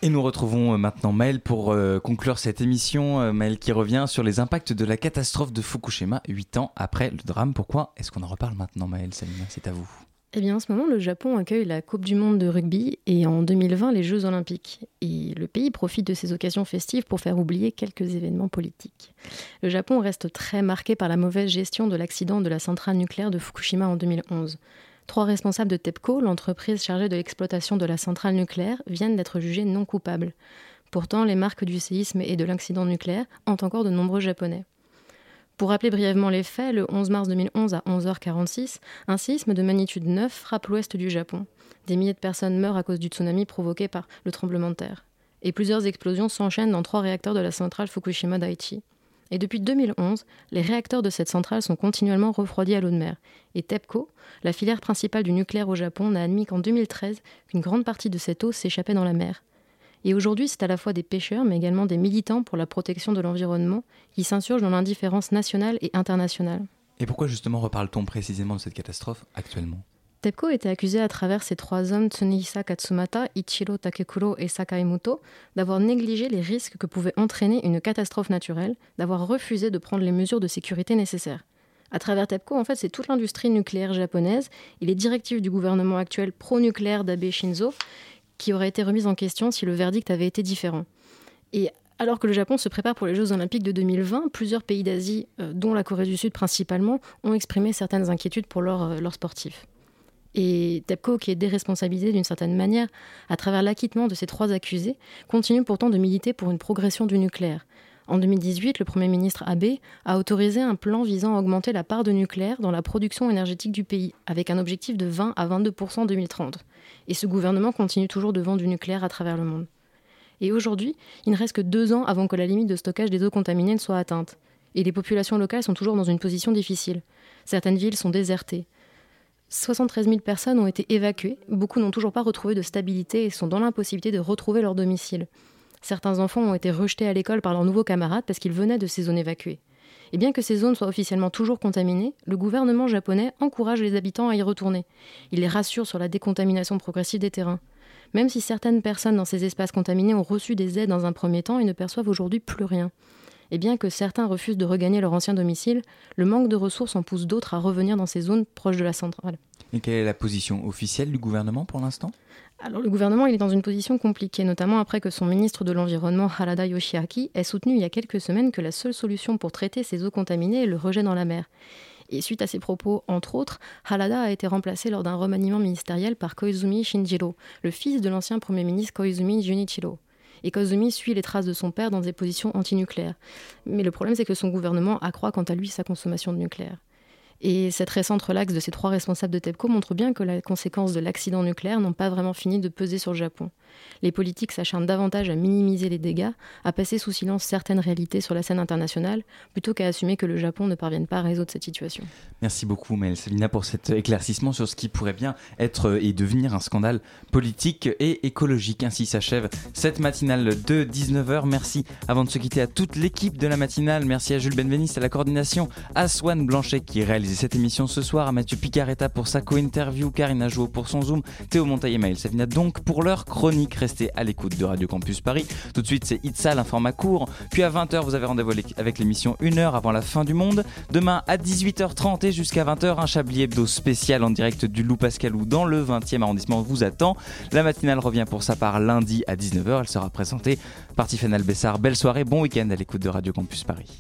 Et nous retrouvons euh, maintenant Maël pour euh, conclure cette émission. Euh, Maël qui revient sur les impacts de la catastrophe de Fukushima, 8 ans après le drame. Pourquoi est-ce qu'on en reparle maintenant, Maël Salima C'est à vous. Eh bien, en ce moment, le Japon accueille la Coupe du Monde de rugby et en 2020 les Jeux Olympiques. Et le pays profite de ces occasions festives pour faire oublier quelques événements politiques. Le Japon reste très marqué par la mauvaise gestion de l'accident de la centrale nucléaire de Fukushima en 2011. Trois responsables de TEPCO, l'entreprise chargée de l'exploitation de la centrale nucléaire, viennent d'être jugés non coupables. Pourtant, les marques du séisme et de l'accident nucléaire hantent encore de nombreux Japonais. Pour rappeler brièvement les faits, le 11 mars 2011 à 11h46, un séisme de magnitude 9 frappe l'ouest du Japon. Des milliers de personnes meurent à cause du tsunami provoqué par le tremblement de terre. Et plusieurs explosions s'enchaînent dans trois réacteurs de la centrale Fukushima Daiichi. Et depuis 2011, les réacteurs de cette centrale sont continuellement refroidis à l'eau de mer. Et TEPCO, la filière principale du nucléaire au Japon, n'a admis qu'en 2013 qu'une grande partie de cette eau s'échappait dans la mer. Et aujourd'hui, c'est à la fois des pêcheurs, mais également des militants pour la protection de l'environnement qui s'insurgent dans l'indifférence nationale et internationale. Et pourquoi justement reparle-t-on précisément de cette catastrophe actuellement? TEPCO était accusé à travers ces trois hommes, Tsunehisa Katsumata, Ichiro Takekuro et Sakaimoto, d'avoir négligé les risques que pouvait entraîner une catastrophe naturelle, d'avoir refusé de prendre les mesures de sécurité nécessaires. À travers TEPCO, en fait, c'est toute l'industrie nucléaire japonaise et les directives du gouvernement actuel pro-nucléaire d'Abe Shinzo qui auraient été remises en question si le verdict avait été différent. Et alors que le Japon se prépare pour les Jeux Olympiques de 2020, plusieurs pays d'Asie, euh, dont la Corée du Sud principalement, ont exprimé certaines inquiétudes pour leurs euh, leurs sportifs. Et TEPCO, qui est déresponsabilisé d'une certaine manière à travers l'acquittement de ces trois accusés, continue pourtant de militer pour une progression du nucléaire. En 2018, le Premier ministre Abe a autorisé un plan visant à augmenter la part de nucléaire dans la production énergétique du pays, avec un objectif de 20 à 22% en 2030. Et ce gouvernement continue toujours de vendre du nucléaire à travers le monde. Et aujourd'hui, il ne reste que deux ans avant que la limite de stockage des eaux contaminées ne soit atteinte. Et les populations locales sont toujours dans une position difficile. Certaines villes sont désertées. 73 000 personnes ont été évacuées, beaucoup n'ont toujours pas retrouvé de stabilité et sont dans l'impossibilité de retrouver leur domicile. Certains enfants ont été rejetés à l'école par leurs nouveaux camarades parce qu'ils venaient de ces zones évacuées. Et bien que ces zones soient officiellement toujours contaminées, le gouvernement japonais encourage les habitants à y retourner. Il les rassure sur la décontamination progressive des terrains. Même si certaines personnes dans ces espaces contaminés ont reçu des aides dans un premier temps, ils ne perçoivent aujourd'hui plus rien. Et bien que certains refusent de regagner leur ancien domicile, le manque de ressources en pousse d'autres à revenir dans ces zones proches de la centrale. Et quelle est la position officielle du gouvernement pour l'instant? Alors le gouvernement il est dans une position compliquée, notamment après que son ministre de l'Environnement Harada Yoshiaki ait soutenu il y a quelques semaines que la seule solution pour traiter ces eaux contaminées est le rejet dans la mer. Et suite à ces propos, entre autres, Harada a été remplacé lors d'un remaniement ministériel par Koizumi Shinjiro, le fils de l'ancien Premier ministre Koizumi Junichiro. Et Koizumi suit les traces de son père dans des positions antinucléaires. Mais le problème, c'est que son gouvernement accroît quant à lui sa consommation de nucléaire. Et cette récente relaxe de ces trois responsables de TEPCO montre bien que les conséquences de l'accident nucléaire n'ont pas vraiment fini de peser sur le Japon. Les politiques s'acharnent davantage à minimiser les dégâts, à passer sous silence certaines réalités sur la scène internationale, plutôt qu'à assumer que le Japon ne parvienne pas à résoudre cette situation. Merci beaucoup, Mel Selina, pour cet éclaircissement sur ce qui pourrait bien être et devenir un scandale politique et écologique. Ainsi s'achève cette matinale de 19h. Merci avant de se quitter à toute l'équipe de la matinale. Merci à Jules Benveniste à la coordination, à Swan Blanchet qui réalise cette émission ce soir, à Mathieu Picaretta pour sa co-interview, Karina Jouot pour son Zoom, Théo Montaille et Maël Savina donc pour leur chronique. Restez à l'écoute de Radio Campus Paris. Tout de suite, c'est Itzal, un format court. Puis à 20h, vous avez rendez-vous avec l'émission 1 heure avant la fin du monde. Demain à 18h30 et jusqu'à 20h, un Chablis Hebdo spécial en direct du Loup Pascalou dans le 20e arrondissement vous attend. La matinale revient pour sa part lundi à 19h. Elle sera présentée par Tiffany Albessard. Belle soirée, bon week-end à l'écoute de Radio Campus Paris.